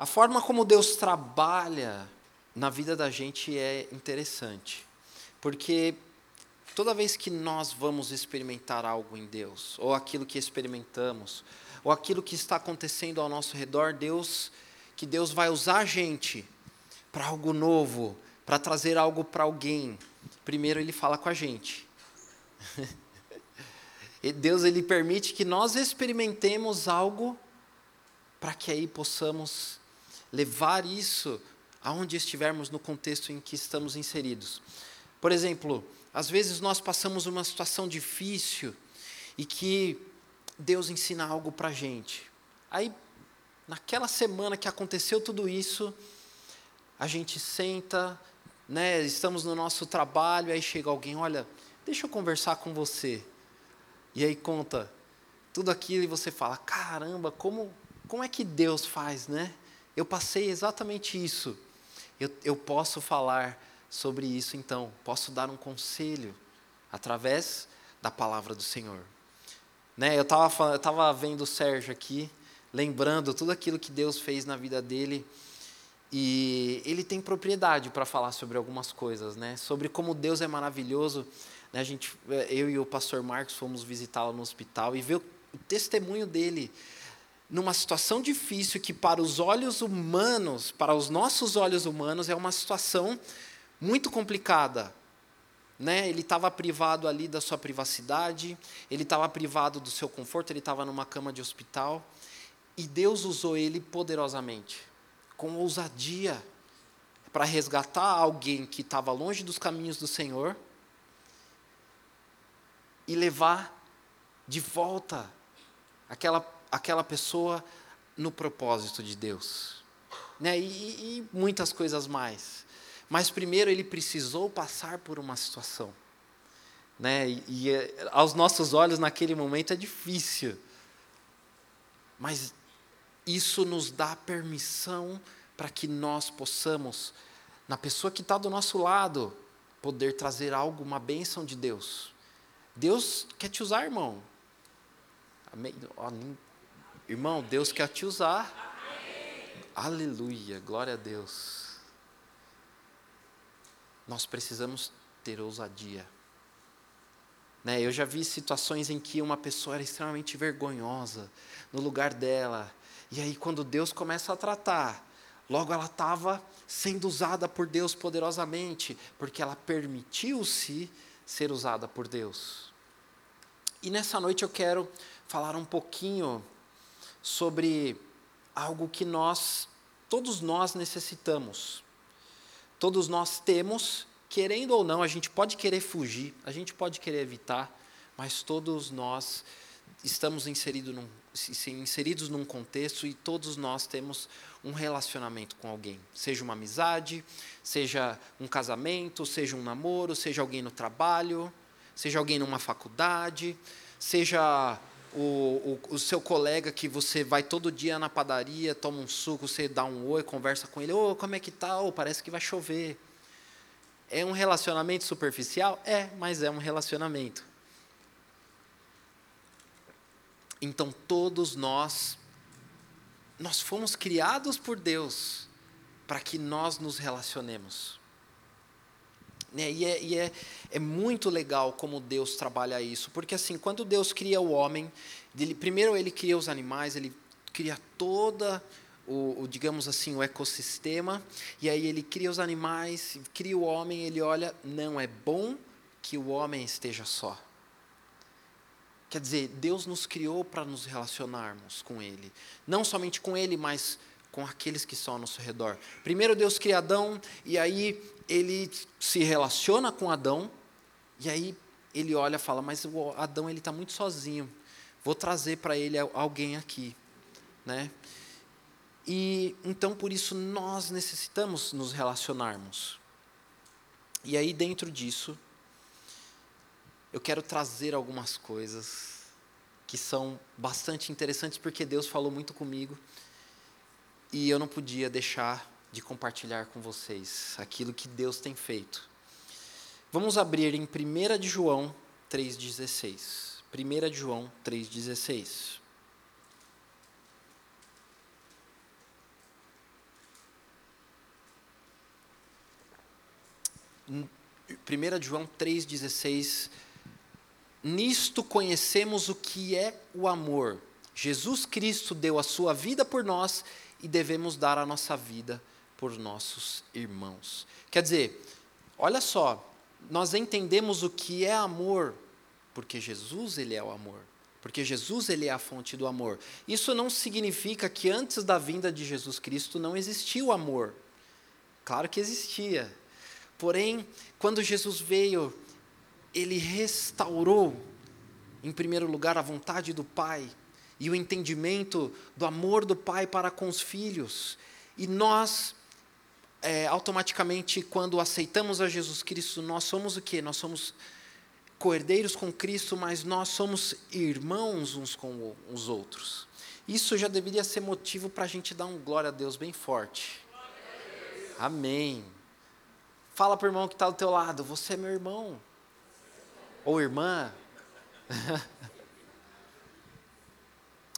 A forma como Deus trabalha na vida da gente é interessante, porque toda vez que nós vamos experimentar algo em Deus, ou aquilo que experimentamos, ou aquilo que está acontecendo ao nosso redor, Deus, que Deus vai usar a gente para algo novo, para trazer algo para alguém. Primeiro ele fala com a gente. Deus ele permite que nós experimentemos algo para que aí possamos levar isso aonde estivermos no contexto em que estamos inseridos. Por exemplo, às vezes nós passamos uma situação difícil e que Deus ensina algo para a gente. Aí, naquela semana que aconteceu tudo isso, a gente senta, né, estamos no nosso trabalho, aí chega alguém, olha, deixa eu conversar com você. E aí conta tudo aquilo e você fala, caramba, como, como é que Deus faz, né? Eu passei exatamente isso. Eu, eu posso falar sobre isso então, posso dar um conselho através da palavra do Senhor. Né, eu estava eu tava vendo o Sérgio aqui, lembrando tudo aquilo que Deus fez na vida dele. E ele tem propriedade para falar sobre algumas coisas, né? Sobre como Deus é maravilhoso. Né? A gente, eu e o pastor Marcos fomos visitá-lo no hospital e ver o testemunho dele numa situação difícil que para os olhos humanos, para os nossos olhos humanos é uma situação muito complicada. Né? Ele estava privado ali da sua privacidade, ele estava privado do seu conforto, ele estava numa cama de hospital e Deus usou ele poderosamente com ousadia para resgatar alguém que estava longe dos caminhos do Senhor e levar de volta aquela, aquela pessoa no propósito de Deus. Né? E, e muitas coisas mais. Mas primeiro ele precisou passar por uma situação. Né? E, e aos nossos olhos, naquele momento, é difícil. Mas isso nos dá permissão para que nós possamos, na pessoa que está do nosso lado, poder trazer algo, uma bênção de Deus. Deus quer te usar, irmão. Amém? Irmão, Deus quer te usar. Aleluia, glória a Deus. Nós precisamos ter ousadia. Né, eu já vi situações em que uma pessoa era extremamente vergonhosa no lugar dela, e aí, quando Deus começa a tratar, logo ela estava sendo usada por Deus poderosamente, porque ela permitiu-se ser usada por Deus. E nessa noite eu quero falar um pouquinho sobre algo que nós, todos nós necessitamos. Todos nós temos, querendo ou não, a gente pode querer fugir, a gente pode querer evitar, mas todos nós estamos inseridos num, inseridos num contexto e todos nós temos um relacionamento com alguém, seja uma amizade, seja um casamento, seja um namoro, seja alguém no trabalho, seja alguém numa faculdade, seja o, o, o, seu colega que você vai todo dia na padaria, toma um suco, você dá um oi, conversa com ele, ô, oh, como é que tá? Oh, parece que vai chover. É um relacionamento superficial? É, mas é um relacionamento. Então todos nós nós fomos criados por Deus para que nós nos relacionemos. Né? E, é, e é, é, muito legal como Deus trabalha isso, porque assim, quando Deus cria o homem, ele, primeiro ele cria os animais, ele cria toda o, o, digamos assim, o ecossistema, e aí ele cria os animais, cria o homem, ele olha, não é bom que o homem esteja só. Quer dizer, Deus nos criou para nos relacionarmos com Ele. Não somente com Ele, mas com aqueles que estão ao nosso redor. Primeiro Deus cria Adão, e aí ele se relaciona com Adão, e aí ele olha e fala, mas o Adão ele está muito sozinho, vou trazer para ele alguém aqui. Né? E então por isso nós necessitamos nos relacionarmos. E aí dentro disso, eu quero trazer algumas coisas que são bastante interessantes porque Deus falou muito comigo e eu não podia deixar de compartilhar com vocês aquilo que Deus tem feito. Vamos abrir em 1 de João 3,16. 1 de João 3,16. 1 João 3,16. Nisto conhecemos o que é o amor. Jesus Cristo deu a sua vida por nós e devemos dar a nossa vida por nossos irmãos. Quer dizer, olha só, nós entendemos o que é amor, porque Jesus ele é o amor. Porque Jesus ele é a fonte do amor. Isso não significa que antes da vinda de Jesus Cristo não existia o amor. Claro que existia. Porém, quando Jesus veio, ele restaurou, em primeiro lugar, a vontade do Pai e o entendimento do amor do Pai para com os filhos. E nós, é, automaticamente, quando aceitamos a Jesus Cristo, nós somos o quê? Nós somos coerdeiros com Cristo, mas nós somos irmãos uns com os outros. Isso já deveria ser motivo para a gente dar um glória a Deus bem forte. Amém. Fala para o irmão que está do teu lado, você é meu irmão. Ou irmã.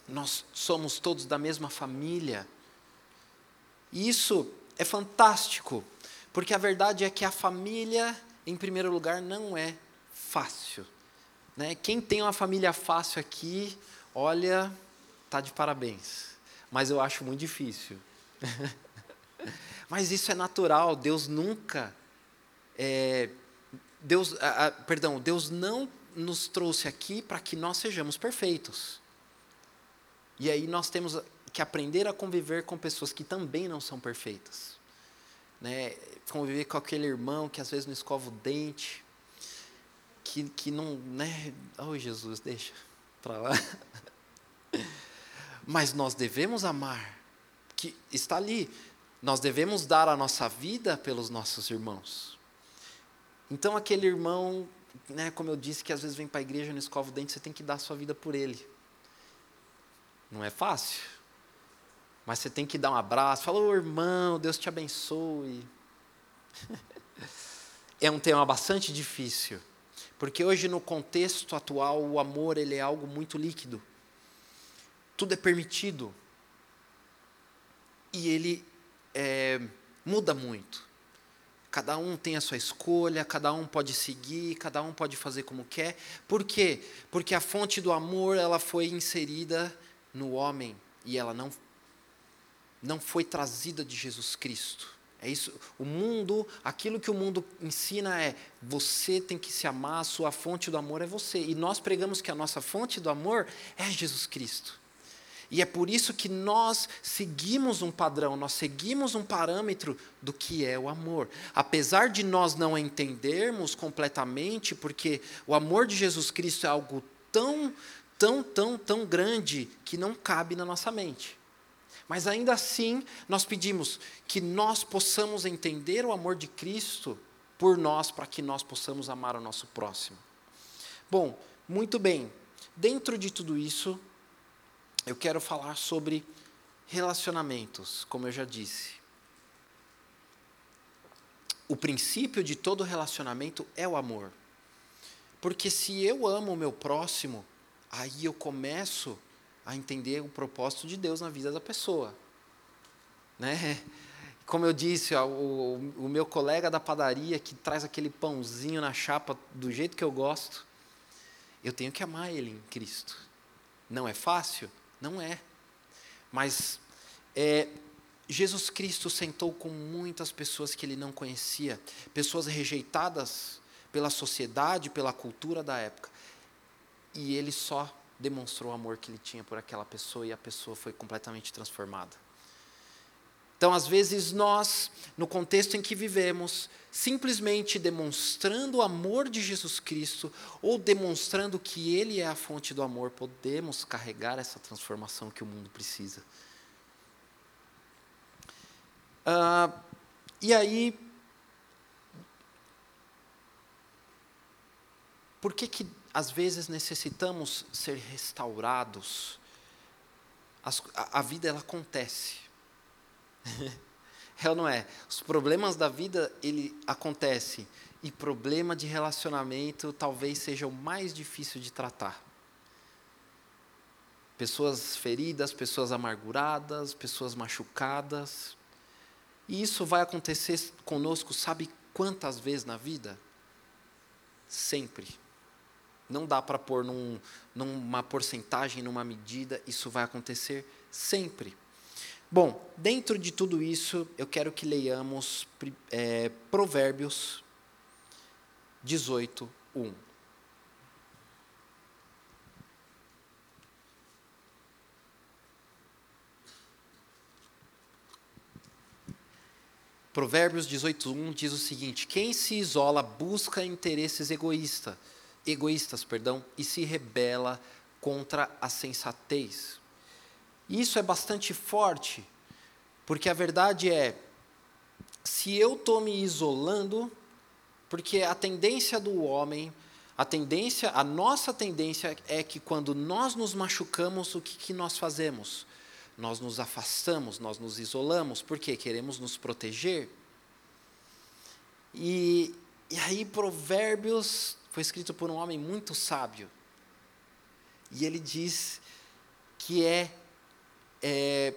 Nós somos todos da mesma família. E isso é fantástico, porque a verdade é que a família, em primeiro lugar, não é fácil. Né? Quem tem uma família fácil aqui, olha, tá de parabéns. Mas eu acho muito difícil. Mas isso é natural, Deus nunca é, Deus, a, a, perdão, Deus não nos trouxe aqui para que nós sejamos perfeitos. E aí nós temos que aprender a conviver com pessoas que também não são perfeitas. Né? Conviver com aquele irmão que às vezes não escova o dente, que, que não, né? Oh Jesus, deixa para lá. Mas nós devemos amar, que está ali. Nós devemos dar a nossa vida pelos nossos irmãos. Então, aquele irmão, né, como eu disse, que às vezes vem para a igreja e não escova o dente, você tem que dar a sua vida por ele. Não é fácil. Mas você tem que dar um abraço, falar, oh, irmão, Deus te abençoe. é um tema bastante difícil, porque hoje no contexto atual o amor ele é algo muito líquido. Tudo é permitido. E ele é, muda muito. Cada um tem a sua escolha, cada um pode seguir, cada um pode fazer como quer. Por quê? Porque a fonte do amor ela foi inserida no homem e ela não não foi trazida de Jesus Cristo. É isso. O mundo, aquilo que o mundo ensina é: você tem que se amar, a sua fonte do amor é você. E nós pregamos que a nossa fonte do amor é Jesus Cristo. E é por isso que nós seguimos um padrão, nós seguimos um parâmetro do que é o amor. Apesar de nós não entendermos completamente, porque o amor de Jesus Cristo é algo tão, tão, tão, tão grande que não cabe na nossa mente. Mas ainda assim, nós pedimos que nós possamos entender o amor de Cristo por nós, para que nós possamos amar o nosso próximo. Bom, muito bem. Dentro de tudo isso, eu quero falar sobre relacionamentos, como eu já disse. O princípio de todo relacionamento é o amor. Porque se eu amo o meu próximo, aí eu começo a entender o propósito de Deus na vida da pessoa. Né? Como eu disse, o, o meu colega da padaria que traz aquele pãozinho na chapa do jeito que eu gosto, eu tenho que amar ele em Cristo. Não é fácil? Não é. Mas é, Jesus Cristo sentou com muitas pessoas que ele não conhecia, pessoas rejeitadas pela sociedade, pela cultura da época. E ele só demonstrou o amor que ele tinha por aquela pessoa e a pessoa foi completamente transformada. Então, às vezes, nós, no contexto em que vivemos, simplesmente demonstrando o amor de Jesus Cristo ou demonstrando que Ele é a fonte do amor, podemos carregar essa transformação que o mundo precisa. E aí, por que que às vezes necessitamos ser restaurados? As, a, a vida ela acontece. é ou não é? Os problemas da vida ele acontece e problema de relacionamento talvez seja o mais difícil de tratar. Pessoas feridas, pessoas amarguradas, pessoas machucadas. E isso vai acontecer conosco, sabe quantas vezes na vida? Sempre. Não dá para pôr num, numa porcentagem, numa medida, isso vai acontecer sempre. Bom, dentro de tudo isso, eu quero que leiamos é, Provérbios 18, 1. Provérbios 18:1 diz o seguinte: Quem se isola busca interesses egoísta, egoístas, perdão, e se rebela contra a sensatez. Isso é bastante forte, porque a verdade é, se eu estou me isolando, porque a tendência do homem, a tendência, a nossa tendência é que quando nós nos machucamos, o que, que nós fazemos? nós nos afastamos, nós nos isolamos, porque queremos nos proteger. E, e aí, Provérbios foi escrito por um homem muito sábio. E ele diz que é, é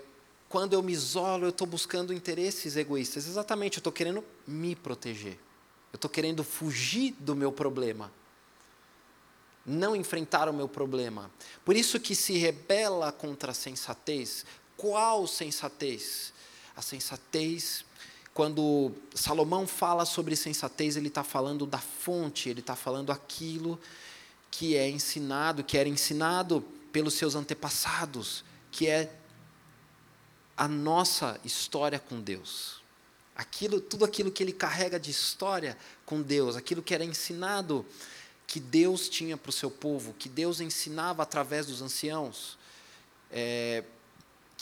quando eu me isolo, eu estou buscando interesses egoístas. Exatamente, eu estou querendo me proteger. Eu estou querendo fugir do meu problema. Não enfrentar o meu problema. Por isso que se rebela contra a sensatez. Qual sensatez? A sensatez quando Salomão fala sobre sensatez, ele está falando da fonte, ele está falando aquilo que é ensinado, que era ensinado pelos seus antepassados, que é a nossa história com Deus. Aquilo, tudo aquilo que ele carrega de história com Deus, aquilo que era ensinado que Deus tinha para o seu povo, que Deus ensinava através dos anciãos. É,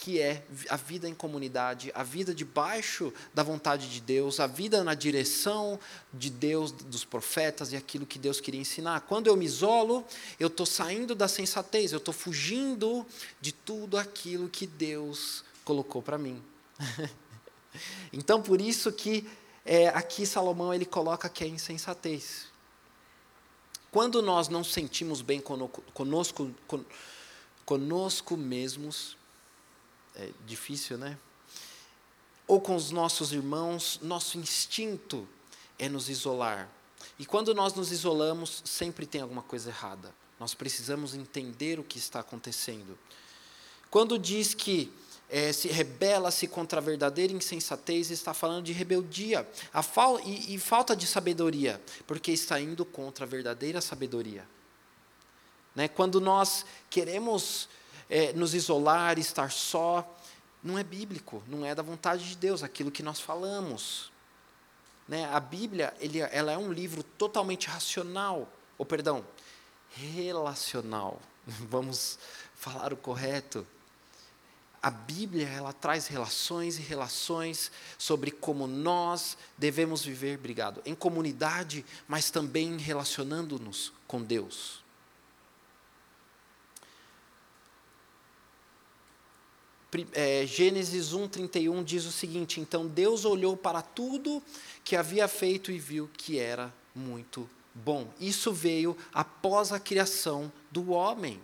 que é a vida em comunidade, a vida debaixo da vontade de Deus, a vida na direção de Deus, dos profetas e aquilo que Deus queria ensinar. Quando eu me isolo, eu estou saindo da sensatez, eu estou fugindo de tudo aquilo que Deus colocou para mim. então, por isso que é, aqui Salomão ele coloca que é insensatez. Quando nós não sentimos bem conosco, conosco mesmos, é difícil, né? Ou com os nossos irmãos, nosso instinto é nos isolar. E quando nós nos isolamos, sempre tem alguma coisa errada. Nós precisamos entender o que está acontecendo. Quando diz que é, se rebela-se contra a verdadeira insensatez, está falando de rebeldia a fal e, e falta de sabedoria, porque está indo contra a verdadeira sabedoria. Né? Quando nós queremos é, nos isolar, estar só, não é bíblico, não é da vontade de Deus, aquilo que nós falamos. Né? A Bíblia ele, ela é um livro totalmente racional, ou perdão, relacional. Vamos falar o correto. A Bíblia ela traz relações e relações sobre como nós devemos viver, obrigado, em comunidade, mas também relacionando-nos com Deus. É, Gênesis 1,31 diz o seguinte: Então Deus olhou para tudo que havia feito e viu que era muito bom. Isso veio após a criação do homem.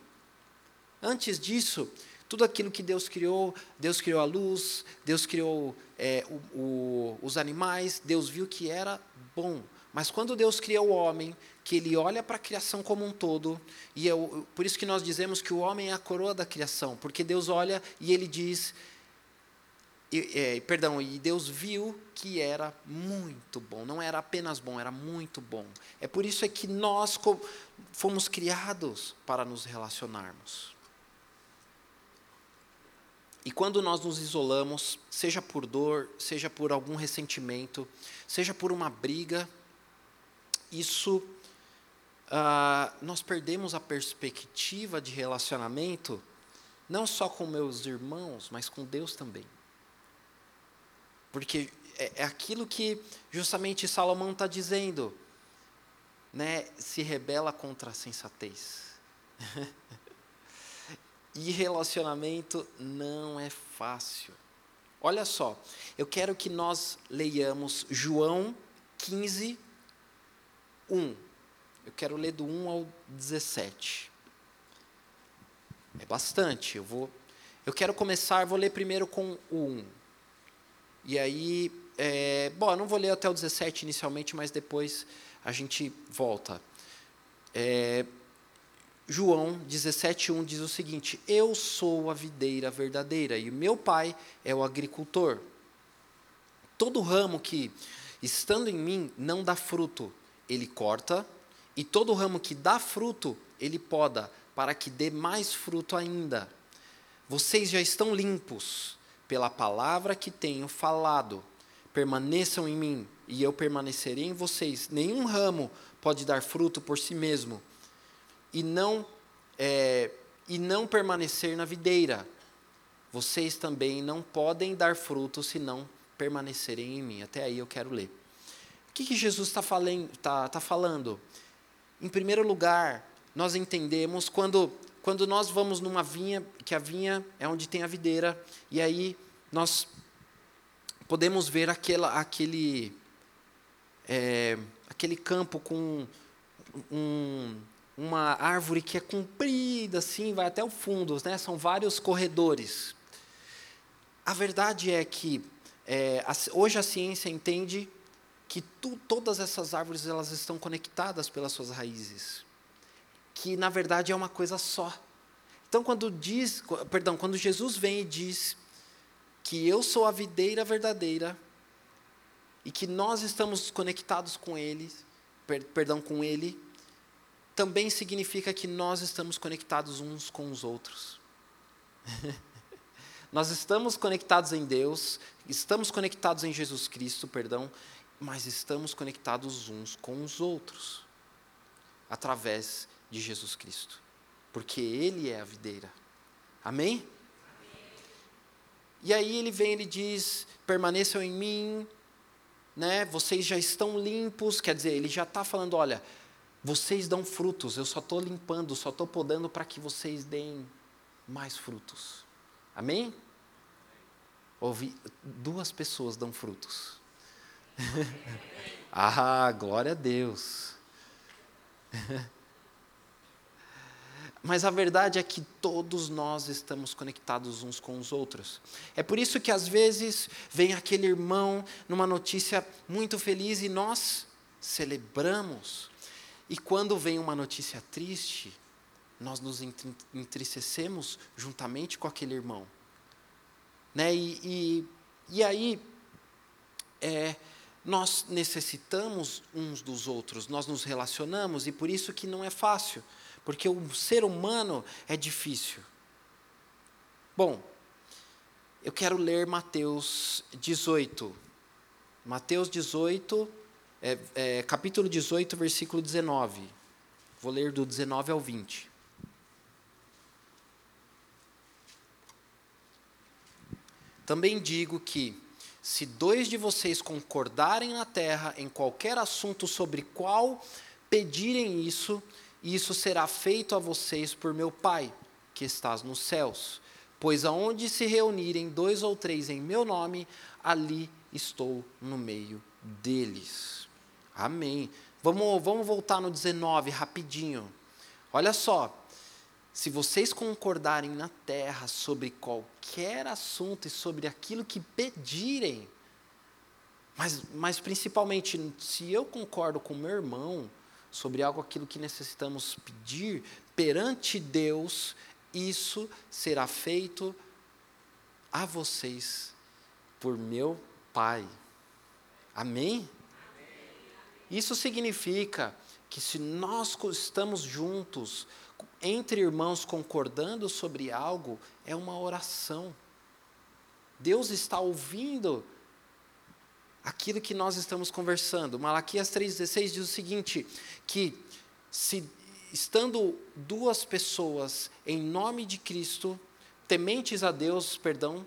Antes disso, tudo aquilo que Deus criou, Deus criou a luz, Deus criou é, o, o, os animais, Deus viu que era bom. Mas quando Deus cria o homem, que ele olha para a criação como um todo, e é o, por isso que nós dizemos que o homem é a coroa da criação, porque Deus olha e ele diz, e, é, perdão, e Deus viu que era muito bom, não era apenas bom, era muito bom. É por isso é que nós fomos criados para nos relacionarmos. E quando nós nos isolamos, seja por dor, seja por algum ressentimento, seja por uma briga, isso uh, nós perdemos a perspectiva de relacionamento não só com meus irmãos, mas com Deus também. Porque é, é aquilo que justamente Salomão está dizendo, né? Se rebela contra a sensatez. e relacionamento não é fácil. Olha só, eu quero que nós leiamos João 15, 1. Eu quero ler do 1 ao 17. É bastante. Eu vou. Eu quero começar, vou ler primeiro com o 1. E aí, é, bom, eu não vou ler até o 17 inicialmente, mas depois a gente volta. É, João 17:1 diz o seguinte: Eu sou a videira verdadeira e meu pai é o agricultor. Todo ramo que estando em mim não dá fruto, ele corta, e todo ramo que dá fruto, ele poda, para que dê mais fruto ainda. Vocês já estão limpos pela palavra que tenho falado. Permaneçam em mim, e eu permanecerei em vocês. Nenhum ramo pode dar fruto por si mesmo e não, é, e não permanecer na videira. Vocês também não podem dar fruto se não permanecerem em mim. Até aí eu quero ler. Que, que Jesus está tá, tá falando? Em primeiro lugar, nós entendemos quando, quando nós vamos numa vinha, que a vinha é onde tem a videira, e aí nós podemos ver aquela, aquele, é, aquele campo com um, uma árvore que é comprida, assim, vai até o fundo, né? são vários corredores. A verdade é que é, hoje a ciência entende que tu, todas essas árvores elas estão conectadas pelas suas raízes, que na verdade é uma coisa só. Então quando diz, perdão, quando Jesus vem e diz que eu sou a videira verdadeira e que nós estamos conectados com ele, per, perdão, com ele, também significa que nós estamos conectados uns com os outros. nós estamos conectados em Deus, estamos conectados em Jesus Cristo, perdão, mas estamos conectados uns com os outros através de Jesus Cristo, porque Ele é a videira. Amém? E aí ele vem, ele diz: permaneçam em mim, né? Vocês já estão limpos, quer dizer, ele já está falando, olha, vocês dão frutos, eu só estou limpando, só estou podando para que vocês deem mais frutos. Amém? Ouvi, duas pessoas dão frutos. ah, glória a Deus. Mas a verdade é que todos nós estamos conectados uns com os outros. É por isso que às vezes vem aquele irmão numa notícia muito feliz e nós celebramos e quando vem uma notícia triste, nós nos entristecemos juntamente com aquele irmão. Né? E, e, e aí, é, nós necessitamos uns dos outros, nós nos relacionamos, e por isso que não é fácil, porque o ser humano é difícil. Bom, eu quero ler Mateus 18. Mateus 18, é, é, capítulo 18, versículo 19. Vou ler do 19 ao 20. Também digo que, se dois de vocês concordarem na terra em qualquer assunto sobre qual pedirem isso, isso será feito a vocês por meu Pai, que estás nos céus. Pois aonde se reunirem dois ou três em meu nome, ali estou no meio deles. Amém. Vamos, vamos voltar no 19 rapidinho. Olha só. Se vocês concordarem na terra sobre qualquer assunto e sobre aquilo que pedirem, mas, mas principalmente, se eu concordo com meu irmão sobre algo aquilo que necessitamos pedir perante Deus, isso será feito a vocês por meu Pai. Amém? Isso significa que se nós estamos juntos, entre irmãos concordando sobre algo, é uma oração. Deus está ouvindo aquilo que nós estamos conversando. Malaquias 3,16 diz o seguinte: que se estando duas pessoas em nome de Cristo, tementes a Deus, perdão,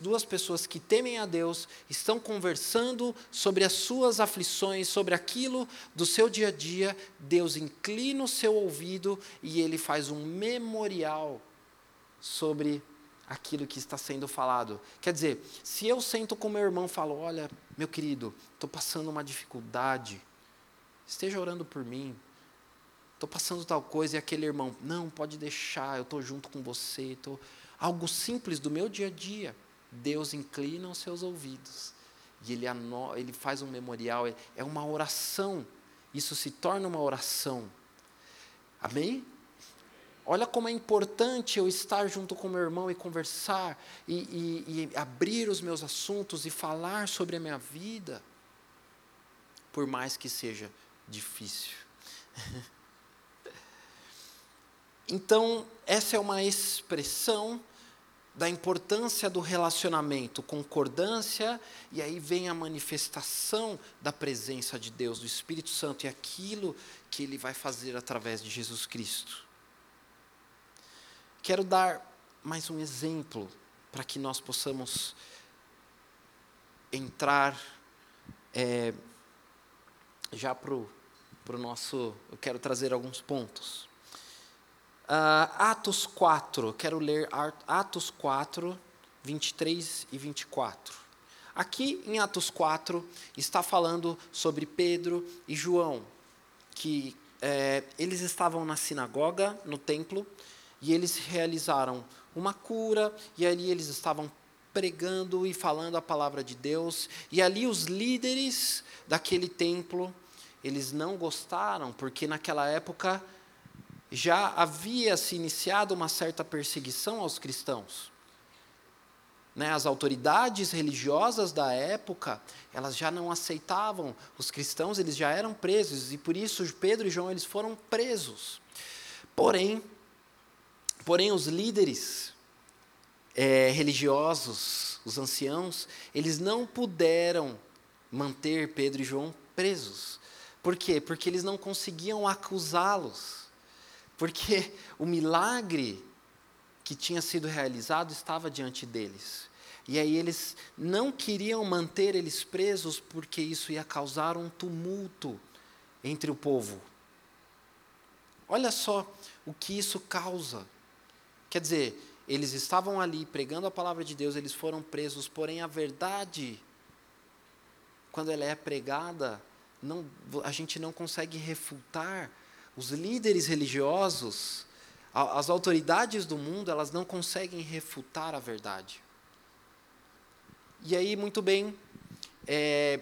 duas pessoas que temem a Deus, estão conversando sobre as suas aflições, sobre aquilo do seu dia a dia, Deus inclina o seu ouvido e ele faz um memorial sobre aquilo que está sendo falado. Quer dizer, se eu sento com meu irmão e falo: Olha, meu querido, estou passando uma dificuldade, esteja orando por mim. Estou passando tal coisa e aquele irmão, não, pode deixar, eu estou junto com você. Tô... Algo simples do meu dia a dia. Deus inclina os seus ouvidos e ele, ele faz um memorial, é, é uma oração. Isso se torna uma oração. Amém? Olha como é importante eu estar junto com meu irmão e conversar, e, e, e abrir os meus assuntos e falar sobre a minha vida, por mais que seja difícil. então, essa é uma expressão da importância do relacionamento, concordância, e aí vem a manifestação da presença de Deus, do Espírito Santo, e aquilo que Ele vai fazer através de Jesus Cristo. Quero dar mais um exemplo para que nós possamos entrar é, já para o nosso. Eu quero trazer alguns pontos. Uh, Atos 4, quero ler Atos 4, 23 e 24. Aqui em Atos 4 está falando sobre Pedro e João, que é, eles estavam na sinagoga, no templo, e eles realizaram uma cura, e ali eles estavam pregando e falando a palavra de Deus, e ali os líderes daquele templo, eles não gostaram, porque naquela época já havia se iniciado uma certa perseguição aos cristãos. Né, as autoridades religiosas da época, elas já não aceitavam os cristãos, eles já eram presos, e por isso Pedro e João eles foram presos. Porém, Porém, os líderes é, religiosos, os anciãos, eles não puderam manter Pedro e João presos. Por quê? Porque eles não conseguiam acusá-los. Porque o milagre que tinha sido realizado estava diante deles. E aí eles não queriam manter eles presos porque isso ia causar um tumulto entre o povo. Olha só o que isso causa. Quer dizer, eles estavam ali pregando a palavra de Deus, eles foram presos, porém a verdade, quando ela é pregada, não, a gente não consegue refutar. Os líderes religiosos, as autoridades do mundo, elas não conseguem refutar a verdade. E aí, muito bem, é,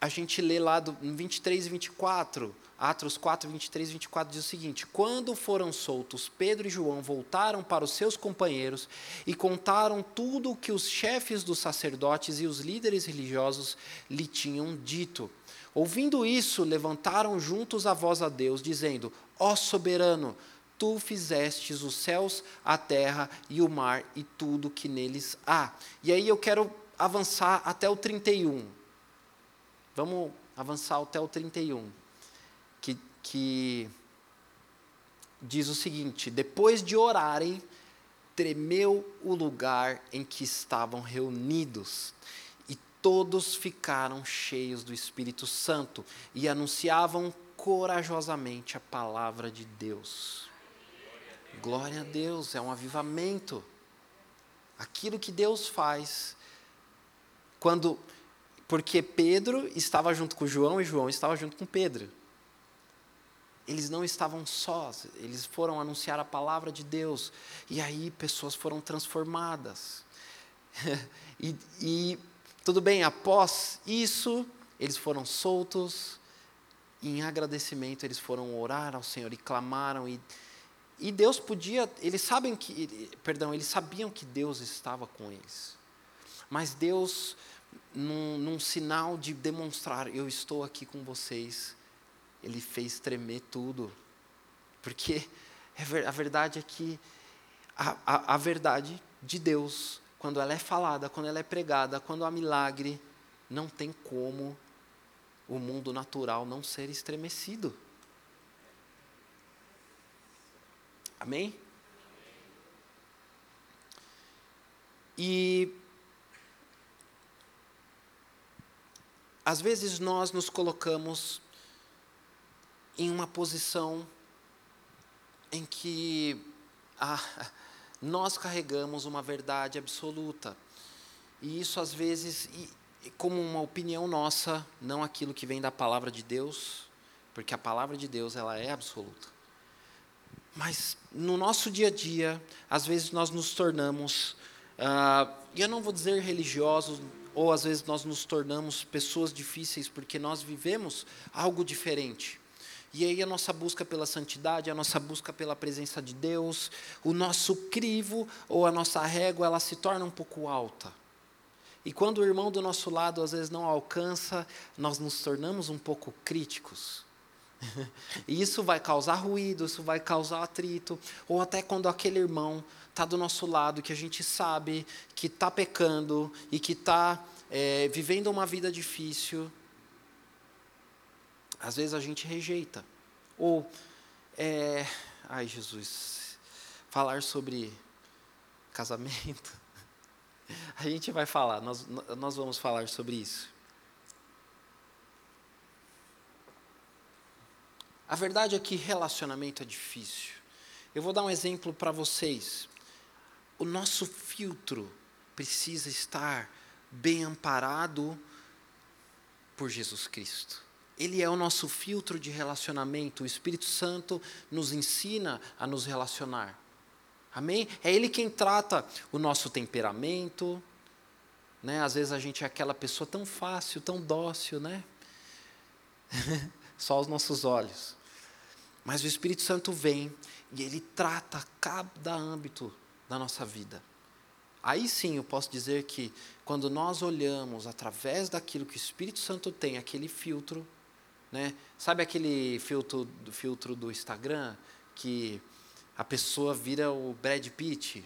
a gente lê lá do 23 e 24, Atos 4, 23 e 24 diz o seguinte: Quando foram soltos, Pedro e João voltaram para os seus companheiros e contaram tudo o que os chefes dos sacerdotes e os líderes religiosos lhe tinham dito. Ouvindo isso, levantaram juntos a voz a Deus, dizendo: Ó soberano, tu fizestes os céus, a terra e o mar e tudo que neles há. E aí eu quero avançar até o 31. Vamos avançar até o 31 que diz o seguinte: depois de orarem, tremeu o lugar em que estavam reunidos, todos ficaram cheios do Espírito Santo e anunciavam corajosamente a palavra de Deus. Glória a Deus, é um avivamento. Aquilo que Deus faz quando porque Pedro estava junto com João e João estava junto com Pedro eles não estavam sós, eles foram anunciar a palavra de Deus, e aí pessoas foram transformadas. e, e, tudo bem, após isso, eles foram soltos, e em agradecimento eles foram orar ao Senhor e clamaram, e, e Deus podia, eles sabem que, perdão, eles sabiam que Deus estava com eles, mas Deus, num, num sinal de demonstrar, eu estou aqui com vocês, ele fez tremer tudo. Porque a verdade é que a, a, a verdade de Deus, quando ela é falada, quando ela é pregada, quando há milagre, não tem como o mundo natural não ser estremecido. Amém? E às vezes nós nos colocamos em uma posição em que ah, nós carregamos uma verdade absoluta. E isso às vezes, como uma opinião nossa, não aquilo que vem da palavra de Deus, porque a palavra de Deus ela é absoluta. Mas no nosso dia a dia, às vezes nós nos tornamos, uh, eu não vou dizer religiosos, ou às vezes nós nos tornamos pessoas difíceis porque nós vivemos algo diferente. E aí a nossa busca pela santidade, a nossa busca pela presença de Deus, o nosso crivo ou a nossa régua, ela se torna um pouco alta. E quando o irmão do nosso lado às vezes não alcança, nós nos tornamos um pouco críticos. e isso vai causar ruído, isso vai causar atrito, ou até quando aquele irmão está do nosso lado, que a gente sabe que está pecando e que está é, vivendo uma vida difícil, às vezes a gente rejeita. Ou, é, ai Jesus, falar sobre casamento, a gente vai falar, nós, nós vamos falar sobre isso. A verdade é que relacionamento é difícil. Eu vou dar um exemplo para vocês. O nosso filtro precisa estar bem amparado por Jesus Cristo. Ele é o nosso filtro de relacionamento. O Espírito Santo nos ensina a nos relacionar. Amém? É Ele quem trata o nosso temperamento. Né? Às vezes a gente é aquela pessoa tão fácil, tão dócil, né? Só os nossos olhos. Mas o Espírito Santo vem e ele trata cada âmbito da nossa vida. Aí sim eu posso dizer que quando nós olhamos através daquilo que o Espírito Santo tem, aquele filtro, né? Sabe aquele filtro do filtro do Instagram que a pessoa vira o Brad Pitt?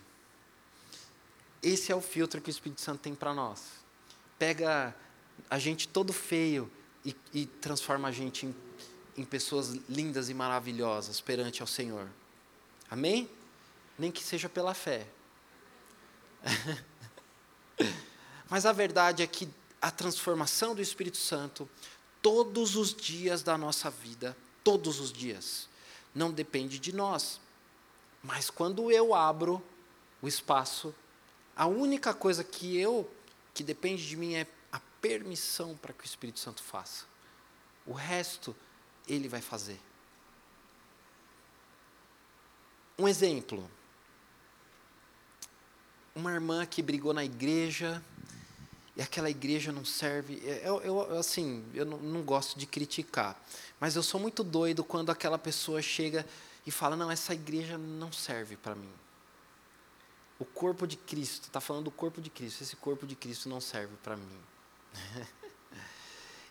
Esse é o filtro que o Espírito Santo tem para nós. Pega a gente todo feio e, e transforma a gente em em pessoas lindas e maravilhosas perante ao Senhor. Amém? Nem que seja pela fé. Mas a verdade é que a transformação do Espírito Santo, todos os dias da nossa vida, todos os dias, não depende de nós. Mas quando eu abro o espaço, a única coisa que eu que depende de mim é a permissão para que o Espírito Santo faça. O resto ele vai fazer. Um exemplo. Uma irmã que brigou na igreja e aquela igreja não serve. Eu, eu assim, eu não, não, gosto de criticar, mas eu sou muito doido quando aquela pessoa chega e fala: não, essa igreja não serve para mim. O corpo de Cristo, está falando do corpo de Cristo, esse corpo de Cristo não serve para mim.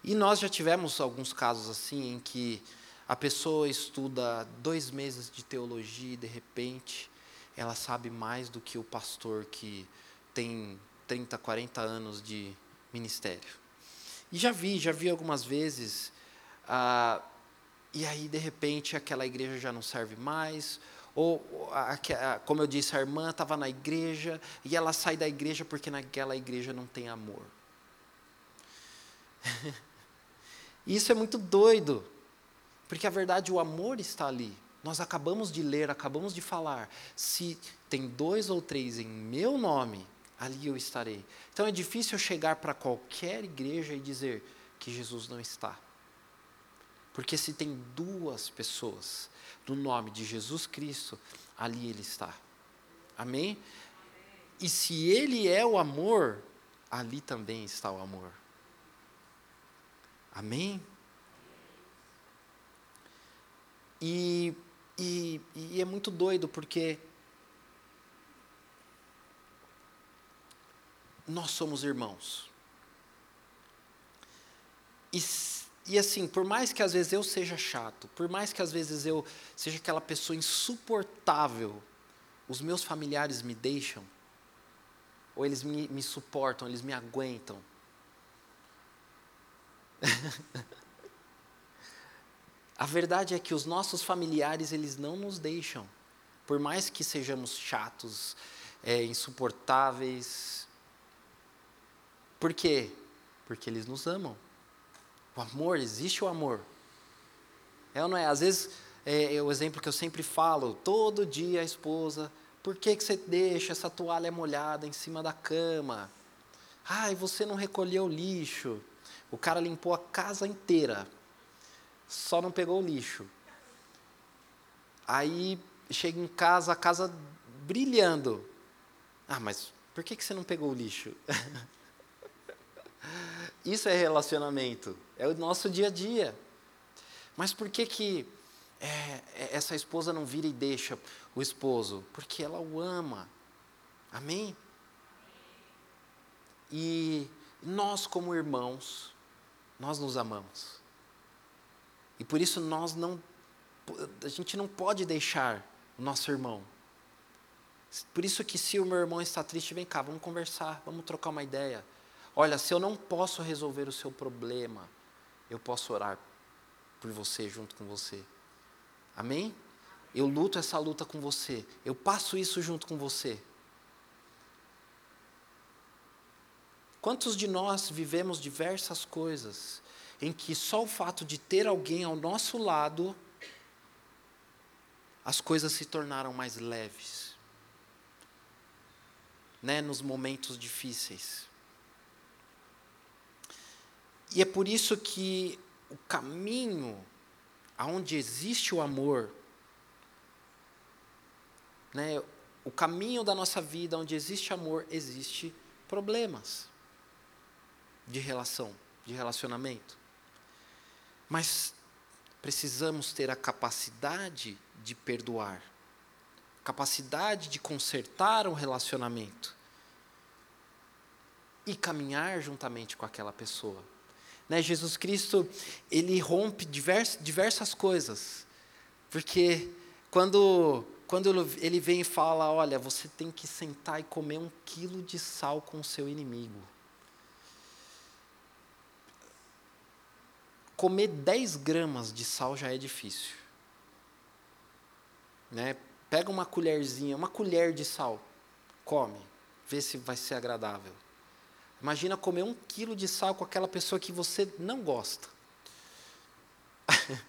E nós já tivemos alguns casos assim em que a pessoa estuda dois meses de teologia e de repente ela sabe mais do que o pastor que tem 30, 40 anos de ministério. E já vi, já vi algumas vezes, ah, e aí de repente aquela igreja já não serve mais, ou, como eu disse, a irmã estava na igreja e ela sai da igreja porque naquela igreja não tem amor. Isso é muito doido, porque a verdade, o amor está ali. Nós acabamos de ler, acabamos de falar. Se tem dois ou três em meu nome, ali eu estarei. Então é difícil chegar para qualquer igreja e dizer que Jesus não está. Porque se tem duas pessoas no nome de Jesus Cristo, ali ele está. Amém? E se ele é o amor, ali também está o amor. Amém? E, e, e é muito doido porque nós somos irmãos. E, e assim, por mais que às vezes eu seja chato, por mais que às vezes eu seja aquela pessoa insuportável, os meus familiares me deixam, ou eles me, me suportam, eles me aguentam. A verdade é que os nossos familiares, eles não nos deixam. Por mais que sejamos chatos, é, insuportáveis. Por quê? Porque eles nos amam. O amor, existe o amor. É ou não é? Às vezes, é, é o exemplo que eu sempre falo, todo dia a esposa, por que, que você deixa essa toalha molhada em cima da cama? Ai, você não recolheu o lixo. O cara limpou a casa inteira, só não pegou o lixo. Aí chega em casa, a casa brilhando. Ah, mas por que, que você não pegou o lixo? Isso é relacionamento, é o nosso dia a dia. Mas por que, que é, é, essa esposa não vira e deixa o esposo? Porque ela o ama. Amém? E nós, como irmãos, nós nos amamos. E por isso nós não, a gente não pode deixar o nosso irmão. Por isso que se o meu irmão está triste, vem cá, vamos conversar, vamos trocar uma ideia. Olha, se eu não posso resolver o seu problema, eu posso orar por você, junto com você. Amém? Eu luto essa luta com você. Eu passo isso junto com você. Quantos de nós vivemos diversas coisas em que só o fato de ter alguém ao nosso lado, as coisas se tornaram mais leves? Né, nos momentos difíceis. E é por isso que o caminho aonde existe o amor, né, o caminho da nossa vida onde existe amor, existe problemas de relação, de relacionamento. Mas precisamos ter a capacidade de perdoar, capacidade de consertar o relacionamento e caminhar juntamente com aquela pessoa. Né, Jesus Cristo, ele rompe divers, diversas coisas. Porque quando, quando ele vem e fala, olha, você tem que sentar e comer um quilo de sal com o seu inimigo. Comer 10 gramas de sal já é difícil. Né? Pega uma colherzinha, uma colher de sal, come, vê se vai ser agradável. Imagina comer um quilo de sal com aquela pessoa que você não gosta.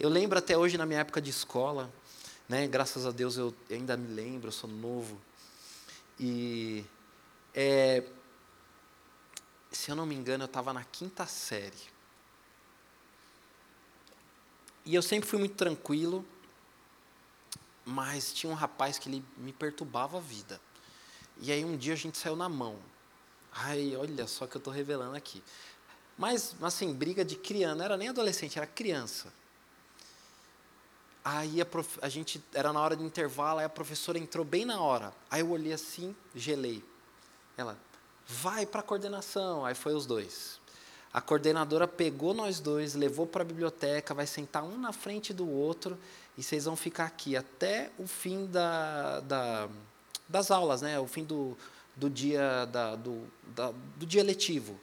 eu lembro até hoje, na minha época de escola, né, graças a Deus eu ainda me lembro, eu sou novo. E, é, se eu não me engano, eu estava na quinta série. E eu sempre fui muito tranquilo, mas tinha um rapaz que ele me perturbava a vida. E aí um dia a gente saiu na mão. Ai, olha só que eu estou revelando aqui. Mas, assim, briga de criança, não era nem adolescente, era criança. Aí a, prof, a gente, era na hora do intervalo, aí a professora entrou bem na hora. Aí eu olhei assim, gelei. Ela, vai para a coordenação. Aí foi os dois. A coordenadora pegou nós dois, levou para a biblioteca, vai sentar um na frente do outro e vocês vão ficar aqui até o fim da, da das aulas, né? O fim do, do dia, da, do, da, do dia letivo.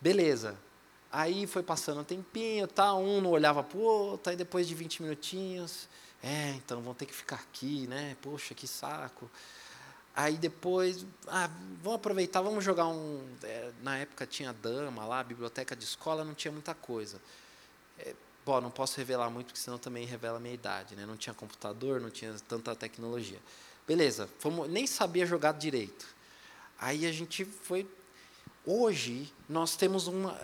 Beleza. Aí foi passando um tempinho, tá, um não olhava para o outro, aí depois de 20 minutinhos, é, então vão ter que ficar aqui, né? Poxa, que saco. Aí depois, ah, vamos aproveitar, vamos jogar um. É, na época tinha dama lá, biblioteca de escola, não tinha muita coisa. É, bom, não posso revelar muito, porque senão também revela a minha idade, né? Não tinha computador, não tinha tanta tecnologia. Beleza, fomos, nem sabia jogar direito. Aí a gente foi. Hoje, nós temos uma.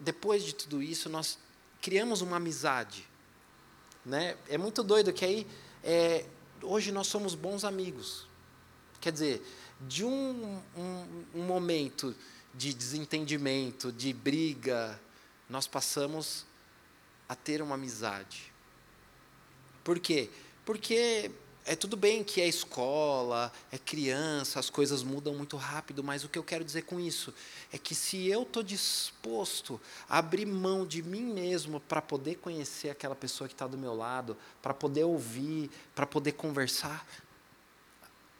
Depois de tudo isso, nós criamos uma amizade. Né? É muito doido que aí. É, hoje nós somos bons amigos. Quer dizer, de um, um, um momento de desentendimento, de briga, nós passamos a ter uma amizade. Por quê? Porque é tudo bem que é escola, é criança, as coisas mudam muito rápido, mas o que eu quero dizer com isso é que se eu estou disposto a abrir mão de mim mesmo para poder conhecer aquela pessoa que está do meu lado, para poder ouvir, para poder conversar,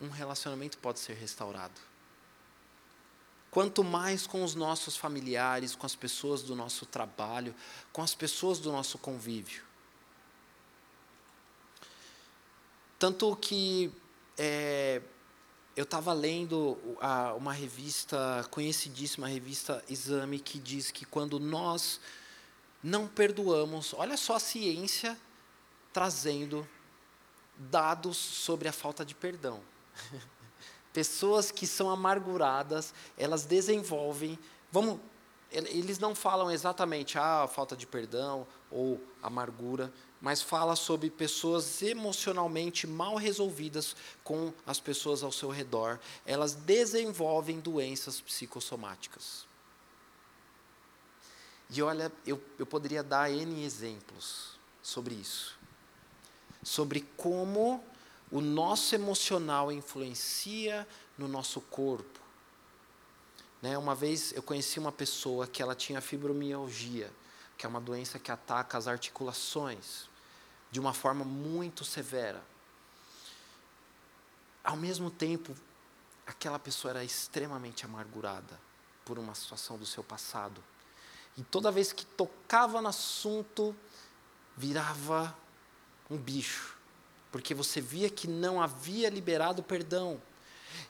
um relacionamento pode ser restaurado. Quanto mais com os nossos familiares, com as pessoas do nosso trabalho, com as pessoas do nosso convívio. Tanto que é, eu estava lendo a, uma revista conhecidíssima, a revista Exame, que diz que quando nós não perdoamos, olha só a ciência trazendo dados sobre a falta de perdão. Pessoas que são amarguradas, elas desenvolvem, vamos, eles não falam exatamente ah, a falta de perdão ou amargura, mas fala sobre pessoas emocionalmente mal resolvidas com as pessoas ao seu redor. Elas desenvolvem doenças psicossomáticas. E olha, eu, eu poderia dar N exemplos sobre isso. Sobre como o nosso emocional influencia no nosso corpo. Né, uma vez eu conheci uma pessoa que ela tinha fibromialgia, que é uma doença que ataca as articulações de uma forma muito severa. Ao mesmo tempo, aquela pessoa era extremamente amargurada por uma situação do seu passado. E toda vez que tocava no assunto, virava um bicho, porque você via que não havia liberado perdão.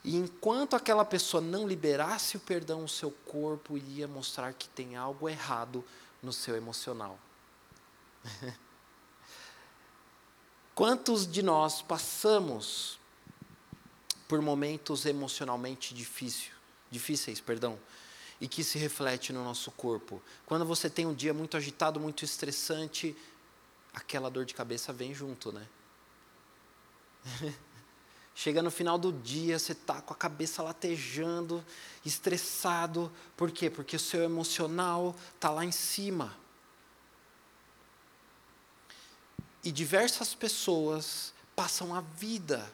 E enquanto aquela pessoa não liberasse o perdão, o seu corpo iria mostrar que tem algo errado no seu emocional. Quantos de nós passamos por momentos emocionalmente difícil, difíceis, perdão, e que se reflete no nosso corpo? Quando você tem um dia muito agitado, muito estressante, aquela dor de cabeça vem junto, né? Chega no final do dia, você está com a cabeça latejando, estressado. Por quê? Porque o seu emocional está lá em cima. E diversas pessoas passam a vida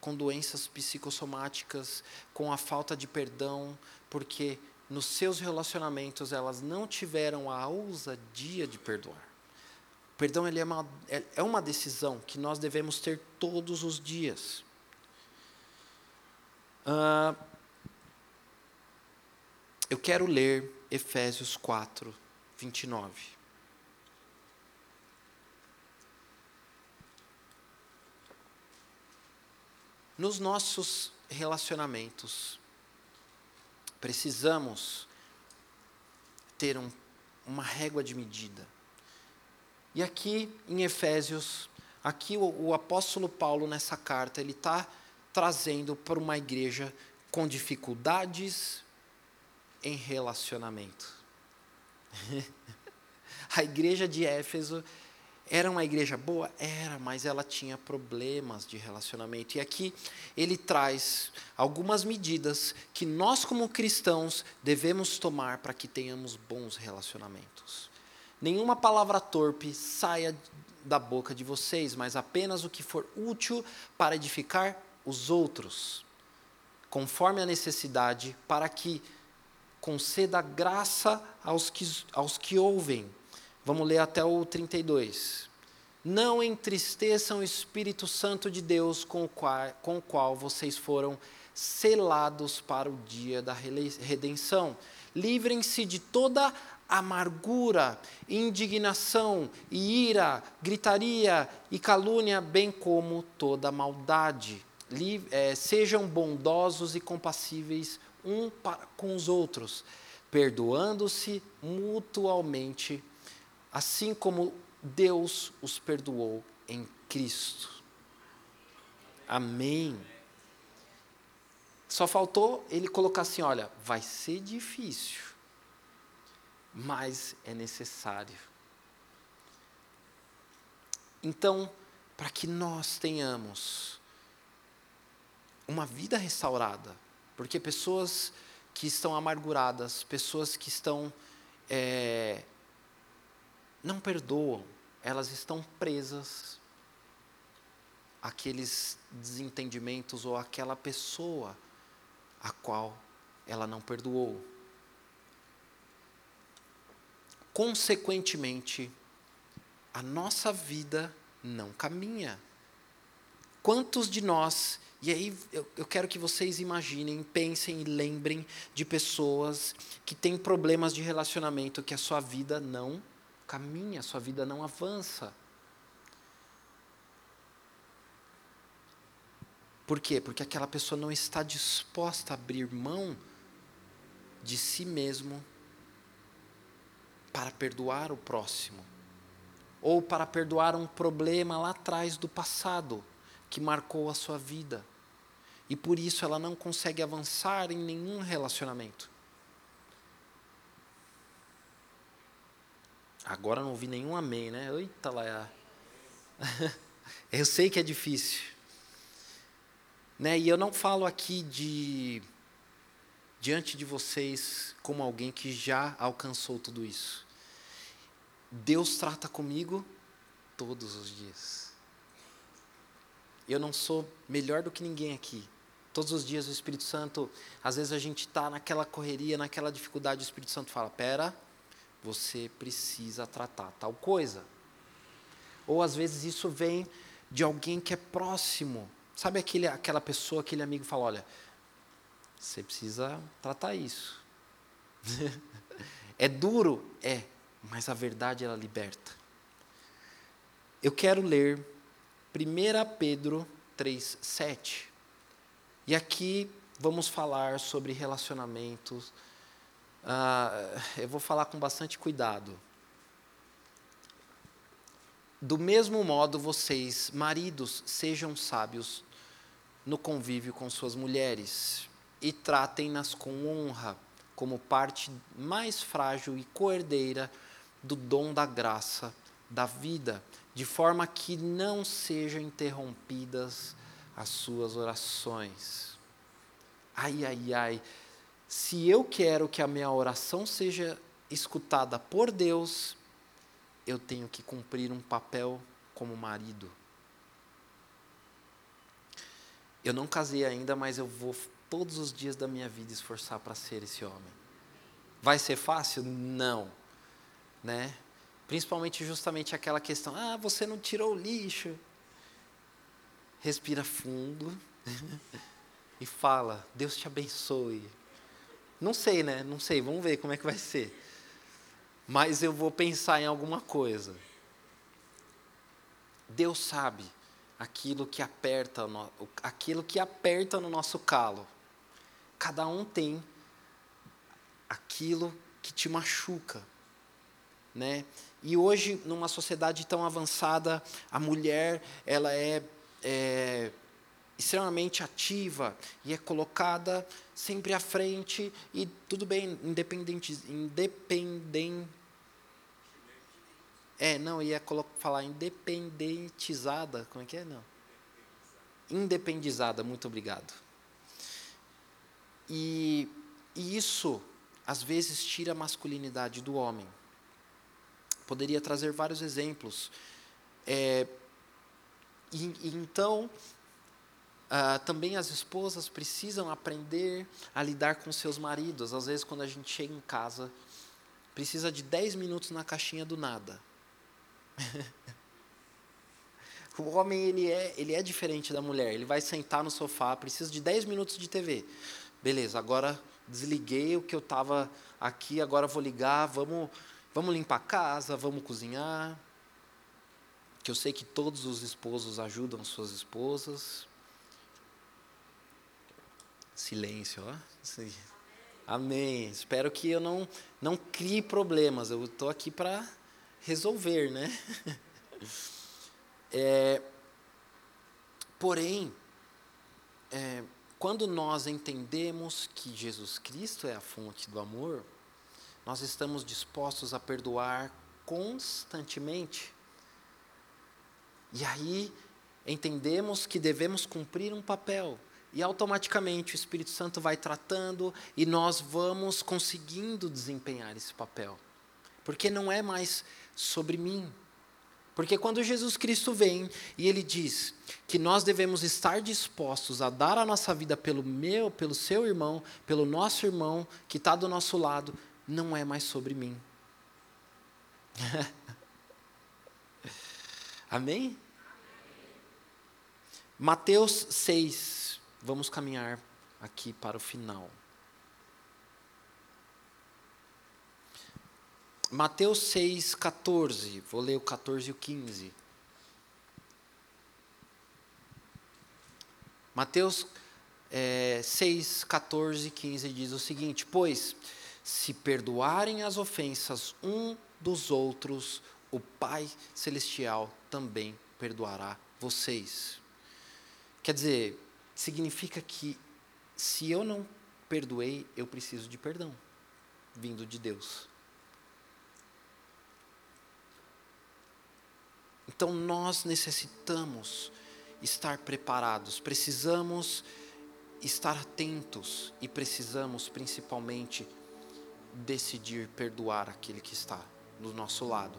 com doenças psicossomáticas, com a falta de perdão, porque nos seus relacionamentos elas não tiveram a ousadia de perdoar. O perdão ele é, uma, é, é uma decisão que nós devemos ter todos os dias. Uh, eu quero ler Efésios 4, 29. Nos nossos relacionamentos, precisamos ter um, uma régua de medida. E aqui em Efésios, aqui o, o apóstolo Paulo nessa carta, ele está trazendo para uma igreja com dificuldades em relacionamento. A igreja de Éfeso era uma igreja boa? Era, mas ela tinha problemas de relacionamento. E aqui ele traz algumas medidas que nós, como cristãos, devemos tomar para que tenhamos bons relacionamentos. Nenhuma palavra torpe saia da boca de vocês, mas apenas o que for útil para edificar os outros, conforme a necessidade, para que conceda graça aos que, aos que ouvem. Vamos ler até o 32. Não entristeçam o Espírito Santo de Deus com o qual, com o qual vocês foram selados para o dia da redenção. Livrem-se de toda amargura, indignação, ira, gritaria e calúnia, bem como toda maldade. É, sejam bondosos e compassíveis um para, com os outros, perdoando-se mutualmente assim como Deus os perdoou em Cristo. Amém. Só faltou ele colocar assim: olha, vai ser difícil, mas é necessário. Então, para que nós tenhamos uma vida restaurada, porque pessoas que estão amarguradas, pessoas que estão é, não perdoam, elas estão presas àqueles desentendimentos ou àquela pessoa a qual ela não perdoou. Consequentemente, a nossa vida não caminha. Quantos de nós, e aí eu, eu, quero que vocês imaginem, pensem e lembrem de pessoas que têm problemas de relacionamento que a sua vida não caminha, a sua vida não avança. Por quê? Porque aquela pessoa não está disposta a abrir mão de si mesmo para perdoar o próximo, ou para perdoar um problema lá atrás do passado que marcou a sua vida. E por isso ela não consegue avançar em nenhum relacionamento. Agora não ouvi nenhum amém, né? Eita lá. Eu sei que é difícil. Né? E eu não falo aqui de diante de vocês como alguém que já alcançou tudo isso. Deus trata comigo todos os dias. Eu não sou melhor do que ninguém aqui. Todos os dias o Espírito Santo, às vezes a gente está naquela correria, naquela dificuldade, o Espírito Santo fala: pera, você precisa tratar tal coisa. Ou às vezes isso vem de alguém que é próximo. Sabe aquele, aquela pessoa, aquele amigo fala: olha, você precisa tratar isso. é duro? É, mas a verdade ela liberta. Eu quero ler 1 Pedro 3, 7. E aqui vamos falar sobre relacionamentos. Ah, eu vou falar com bastante cuidado. Do mesmo modo, vocês, maridos, sejam sábios no convívio com suas mulheres e tratem-nas com honra, como parte mais frágil e coerdeira do dom da graça da vida, de forma que não sejam interrompidas as suas orações. Ai, ai, ai. Se eu quero que a minha oração seja escutada por Deus, eu tenho que cumprir um papel como marido. Eu não casei ainda, mas eu vou todos os dias da minha vida esforçar para ser esse homem. Vai ser fácil? Não. Né? Principalmente justamente aquela questão, ah, você não tirou o lixo. Respira fundo e fala, Deus te abençoe. Não sei, né? Não sei, vamos ver como é que vai ser. Mas eu vou pensar em alguma coisa. Deus sabe aquilo que aperta, aquilo que aperta no nosso calo. Cada um tem aquilo que te machuca, né? E hoje, numa sociedade tão avançada, a mulher ela é, é extremamente ativa e é colocada sempre à frente e tudo bem, independente, independente é, não, ia falar independentizada, como é que é? Não. Independizada, muito obrigado. E, e isso, às vezes, tira a masculinidade do homem. Poderia trazer vários exemplos. É, e, e então, ah, também as esposas precisam aprender a lidar com seus maridos. Às vezes, quando a gente chega em casa, precisa de 10 minutos na caixinha do nada. o homem ele é, ele é diferente da mulher. Ele vai sentar no sofá, precisa de 10 minutos de TV. Beleza, agora desliguei o que eu estava aqui, agora vou ligar, vamos, vamos limpar a casa, vamos cozinhar. Que eu sei que todos os esposos ajudam suas esposas. Silêncio, ó. Sim. Amém. Espero que eu não, não crie problemas. Eu estou aqui para resolver, né? É, porém, é, quando nós entendemos que Jesus Cristo é a fonte do amor, nós estamos dispostos a perdoar constantemente. E aí entendemos que devemos cumprir um papel. E automaticamente o Espírito Santo vai tratando e nós vamos conseguindo desempenhar esse papel. Porque não é mais sobre mim, porque quando Jesus Cristo vem e ele diz que nós devemos estar dispostos a dar a nossa vida pelo meu, pelo seu irmão, pelo nosso irmão que está do nosso lado, não é mais sobre mim. Amém? Mateus 6, vamos caminhar aqui para o final. Mateus 6, 14. Vou ler o 14 e o 15. Mateus é, 6, 14 e 15 diz o seguinte: Pois, se perdoarem as ofensas um dos outros, o Pai Celestial também perdoará vocês. Quer dizer, significa que se eu não perdoei, eu preciso de perdão, vindo de Deus. Então nós necessitamos estar preparados, precisamos estar atentos e precisamos principalmente decidir perdoar aquele que está do nosso lado.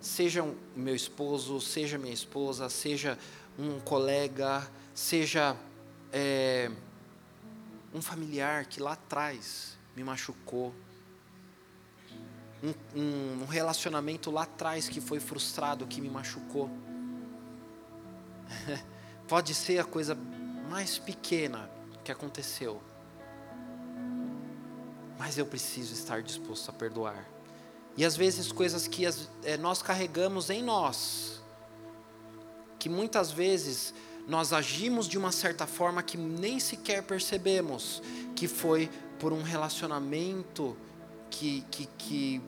Seja meu esposo, seja minha esposa, seja um colega, seja é, um familiar que lá atrás me machucou, um, um, um relacionamento lá atrás que foi frustrado, que me machucou. Pode ser a coisa mais pequena que aconteceu, mas eu preciso estar disposto a perdoar. E às vezes coisas que as, é, nós carregamos em nós, que muitas vezes nós agimos de uma certa forma que nem sequer percebemos que foi por um relacionamento que, que, que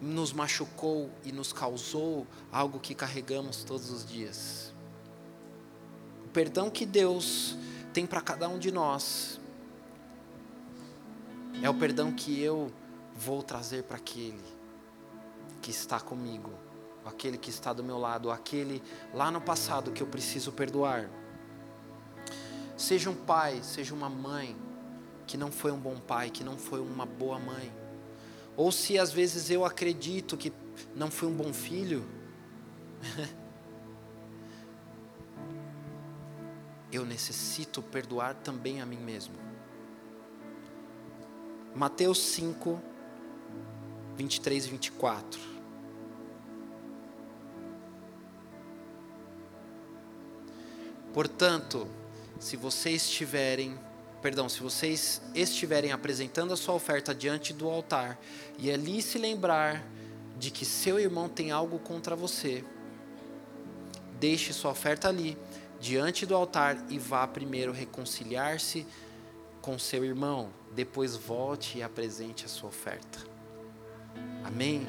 nos machucou e nos causou algo que carregamos todos os dias. O perdão que Deus tem para cada um de nós é o perdão que eu vou trazer para aquele que está comigo, aquele que está do meu lado, aquele lá no passado que eu preciso perdoar. Seja um pai, seja uma mãe que não foi um bom pai, que não foi uma boa mãe. Ou se às vezes eu acredito que não fui um bom filho, eu necessito perdoar também a mim mesmo. Mateus 5, 23 e 24. Portanto, se vocês estiverem, perdão, se vocês estiverem apresentando a sua oferta diante do altar e ali se lembrar de que seu irmão tem algo contra você, deixe sua oferta ali, diante do altar e vá primeiro reconciliar-se com seu irmão, depois volte e apresente a sua oferta. Amém?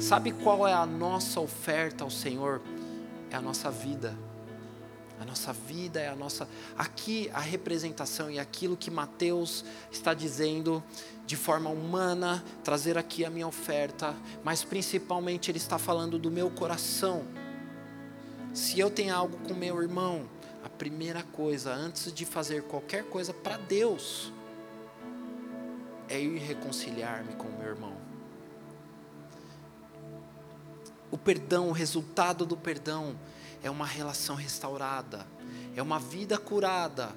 Sabe qual é a nossa oferta ao Senhor? É a nossa vida. A nossa vida é a nossa. Aqui a representação e aquilo que Mateus está dizendo de forma humana, trazer aqui a minha oferta, mas principalmente ele está falando do meu coração. Se eu tenho algo com meu irmão, a primeira coisa, antes de fazer qualquer coisa para Deus, é ir reconciliar-me com o meu irmão. O perdão, o resultado do perdão, é uma relação restaurada, é uma vida curada,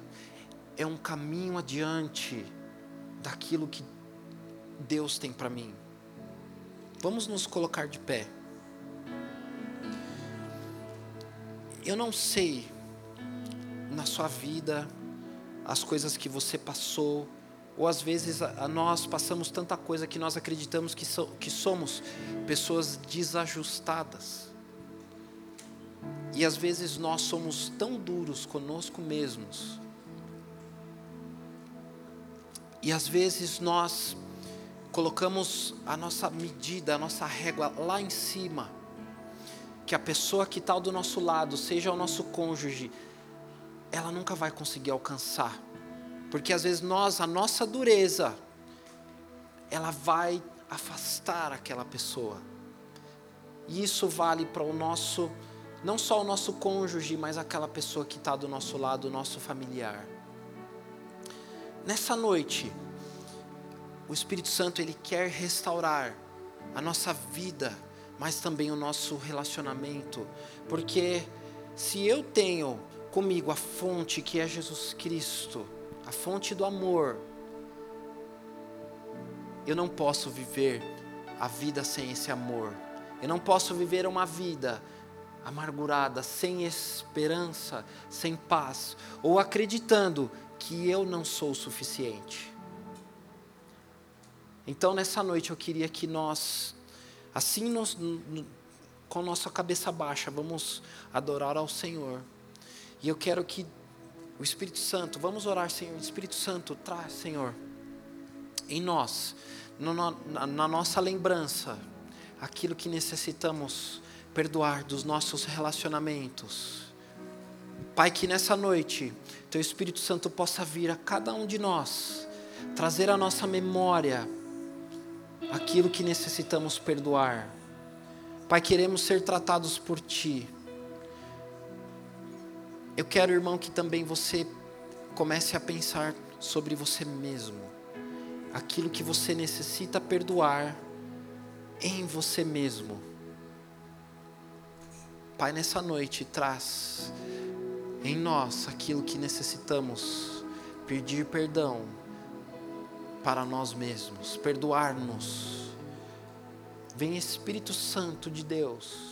é um caminho adiante daquilo que Deus tem para mim. Vamos nos colocar de pé. Eu não sei na sua vida as coisas que você passou, ou às vezes a, nós passamos tanta coisa que nós acreditamos que, so, que somos pessoas desajustadas. E às vezes nós somos tão duros conosco mesmos. E às vezes nós colocamos a nossa medida, a nossa régua lá em cima. Que a pessoa que está do nosso lado, seja o nosso cônjuge, ela nunca vai conseguir alcançar. Porque às vezes nós, a nossa dureza, ela vai afastar aquela pessoa. E isso vale para o nosso, não só o nosso cônjuge, mas aquela pessoa que está do nosso lado, o nosso familiar. Nessa noite, o Espírito Santo ele quer restaurar a nossa vida, mas também o nosso relacionamento, porque se eu tenho comigo a fonte que é Jesus Cristo, a fonte do amor. Eu não posso viver a vida sem esse amor. Eu não posso viver uma vida amargurada, sem esperança, sem paz, ou acreditando que eu não sou o suficiente. Então, nessa noite, eu queria que nós, assim, no, com nossa cabeça baixa, vamos adorar ao Senhor. E eu quero que o O Espírito Santo, vamos orar, Senhor. Espírito Santo, traz, Senhor, em nós, no, na, na nossa lembrança, aquilo que necessitamos perdoar dos nossos relacionamentos. Pai, que nessa noite Teu Espírito Santo possa vir a cada um de nós, trazer à nossa memória aquilo que necessitamos perdoar. Pai, queremos ser tratados por Ti. Eu quero, irmão, que também você comece a pensar sobre você mesmo, aquilo que você necessita perdoar em você mesmo. Pai, nessa noite, traz em nós aquilo que necessitamos pedir perdão para nós mesmos, perdoar-nos. Vem Espírito Santo de Deus